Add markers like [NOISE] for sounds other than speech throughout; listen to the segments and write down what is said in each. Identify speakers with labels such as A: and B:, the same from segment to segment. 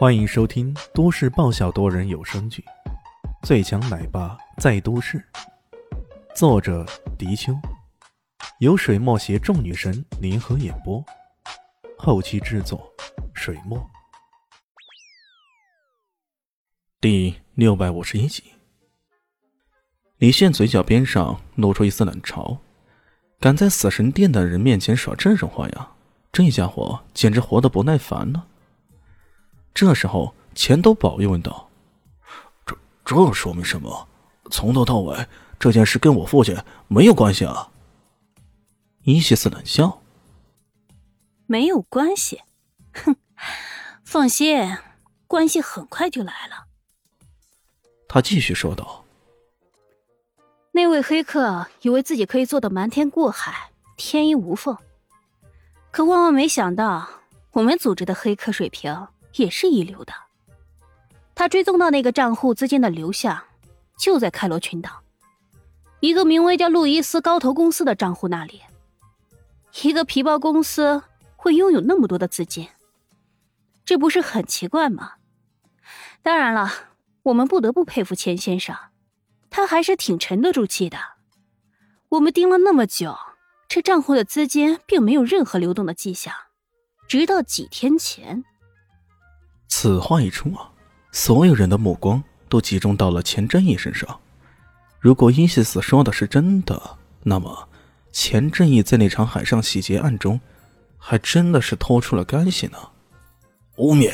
A: 欢迎收听都市爆笑多人有声剧《最强奶爸在都市》，作者：迪秋，由水墨携众女神联合演播，后期制作：水墨。第六百五十一集，李现嘴角边上露出一丝冷嘲：“敢在死神殿的人面前耍这种花样，这家伙简直活得不耐烦了。”这时候，钱都宝又问道：“
B: 这这说明什么？从头到尾，这件事跟我父亲没有关系啊！”
A: 伊西斯冷笑：“
C: 没有关系？哼，放心，关系很快就来了。”
A: 他继续说道：“
C: 那位黑客以为自己可以做到瞒天过海、天衣无缝，可万万没想到，我们组织的黑客水平……”也是一流的。他追踪到那个账户资金的流向，就在开罗群岛，一个名为叫路易斯高投公司的账户那里。一个皮包公司会拥有那么多的资金，这不是很奇怪吗？当然了，我们不得不佩服钱先生，他还是挺沉得住气的。我们盯了那么久，这账户的资金并没有任何流动的迹象，直到几天前。
A: 此话一出啊，所有人的目光都集中到了钱正义身上。如果伊西斯说的是真的，那么钱正义在那场海上洗劫案中，还真的是拖出了干系呢。
B: 污蔑！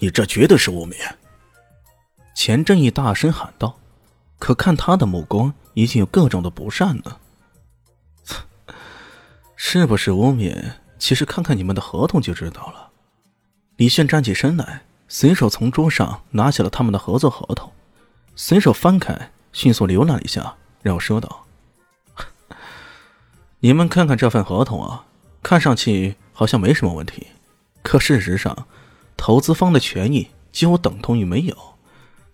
B: 你这绝对是污蔑！
A: 钱正义大声喊道。可看他的目光，已经有各种的不善了。[LAUGHS] 是不是污蔑？其实看看你们的合同就知道了。李炫站起身来。随手从桌上拿起了他们的合作合同，随手翻开，迅速浏览了一下，然后说道：“ [LAUGHS] 你们看看这份合同啊，看上去好像没什么问题，可事实上，投资方的权益几乎等同于没有，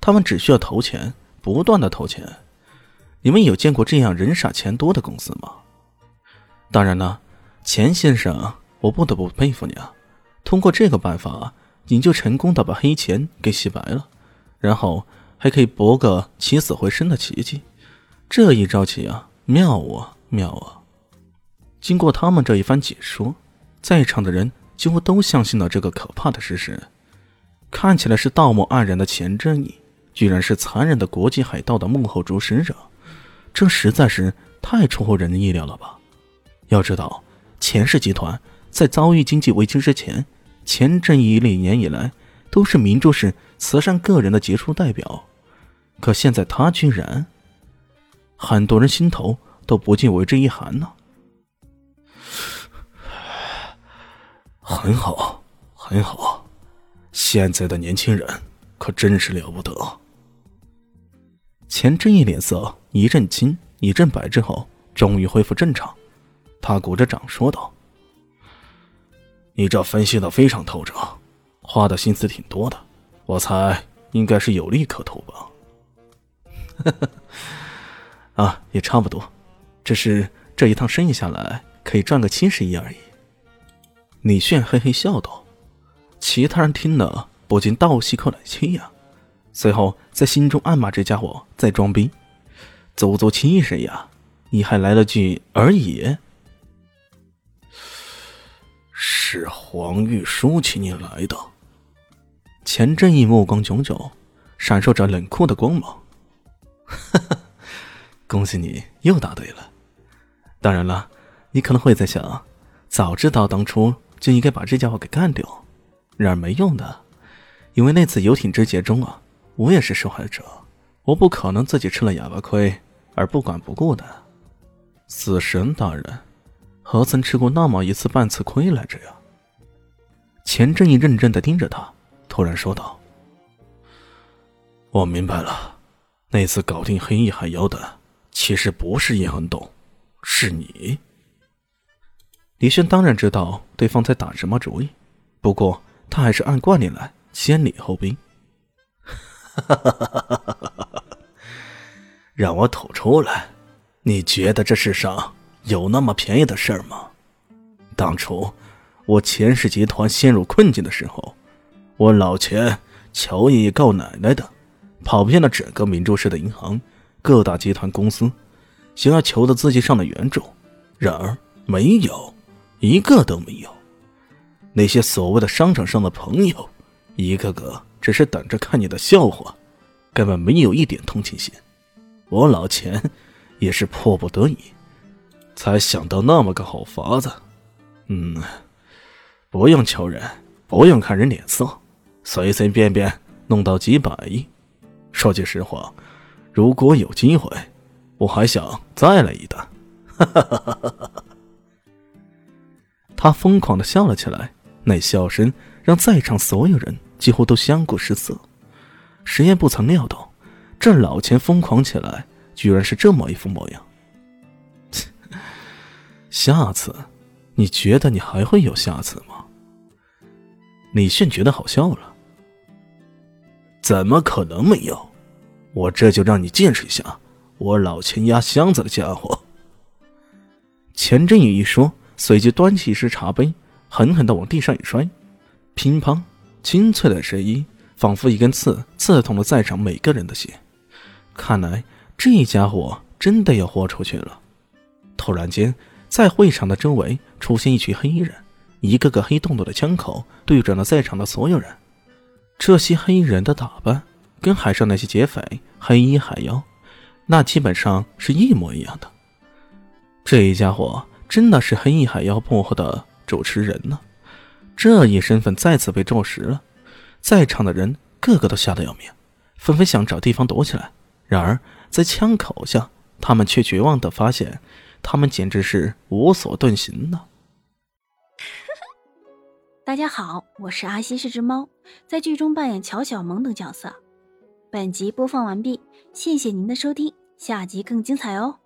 A: 他们只需要投钱，不断的投钱。你们有见过这样人傻钱多的公司吗？当然了，钱先生，我不得不佩服你啊，通过这个办法。”你就成功的把黑钱给洗白了，然后还可以博个起死回生的奇迹，这一招棋啊，妙啊妙啊！经过他们这一番解说，在场的人几乎都相信了这个可怕的事实。看起来是道貌岸然的钱正义，居然是残忍的国际海盗的幕后主使者，这实在是太出乎人的意料了吧？要知道，钱氏集团在遭遇经济危机之前。钱正义历年以来都是明珠市慈善个人的杰出代表，可现在他居然……很多人心头都不禁为之一寒呢。
B: 很好，很好，现在的年轻人可真是了不得。
A: 钱正义脸色一阵青一阵白之后，终于恢复正常，他鼓着掌说道。
B: 你这分析的非常透彻，花的心思挺多的，我猜应该是有利可图
A: 吧。[LAUGHS] 啊，也差不多，只是这一趟生意下来可以赚个七十亿而已。李炫嘿嘿笑道，其他人听了不禁倒吸口冷气呀，随后在心中暗骂这家伙在装逼，足足七十亿啊，你还来了句而已。
B: 是黄玉书请你来的。
A: 钱正义目光炯炯，闪烁着冷酷的光芒。哈哈，恭喜你又答对了。当然了，你可能会在想，早知道当初就应该把这家伙给干掉。然而没用的，因为那次游艇之劫中啊，我也是受害者，我不可能自己吃了哑巴亏而不管不顾的。死神大人。何曾吃过那么一次半次亏来着呀？钱正义认真的盯着他，突然说道：“
B: 我明白了，那次搞定黑翼海妖的，其实不是叶恒东，是你。”
A: 李轩当然知道对方在打什么主意，不过他还是按惯例来先礼后兵。[LAUGHS]
B: 让我吐出来，你觉得这世上？有那么便宜的事儿吗？当初我钱氏集团陷入困境的时候，我老钱乔爷爷告奶奶的，跑遍了整个明珠市的银行、各大集团公司，想要求得资金上的援助，然而没有，一个都没有。那些所谓的商场上的朋友，一个个只是等着看你的笑话，根本没有一点同情心。我老钱也是迫不得已，才想到那么个好法子。嗯，不用求人，不用看人脸色，随随便便弄到几百亿。说句实话，如果有机会，我还想再来一单。哈哈哈哈哈！
A: 他疯狂的笑了起来。那笑声让在场所有人几乎都相顾失色。石岩不曾料到，这老钱疯狂起来，居然是这么一副模样。下次，你觉得你还会有下次吗？李迅觉得好笑了。
B: 怎么可能没有？我这就让你见识一下我老钱压箱子的家伙。
A: 钱振宇一说，随即端起一只茶杯。狠狠的往地上一摔，乒乓，清脆的声音仿佛一根刺刺痛了在场每个人的心。看来这家伙真的要豁出去了。突然间，在会场的周围出现一群黑衣人，一个个黑洞洞的枪口对准了在场的所有人。这些黑衣人的打扮跟海上那些劫匪黑衣海妖，那基本上是一模一样的。这一家伙真的是黑衣海妖幕后的。主持人呢？这一身份再次被证实了，在场的人个个都吓得要命，纷纷想找地方躲起来。然而在枪口下，他们却绝望的发现，他们简直是无所遁形呢。[LAUGHS]
C: 大家好，我是阿西，是只猫，在剧中扮演乔小萌等角色。本集播放完毕，谢谢您的收听，下集更精彩哦。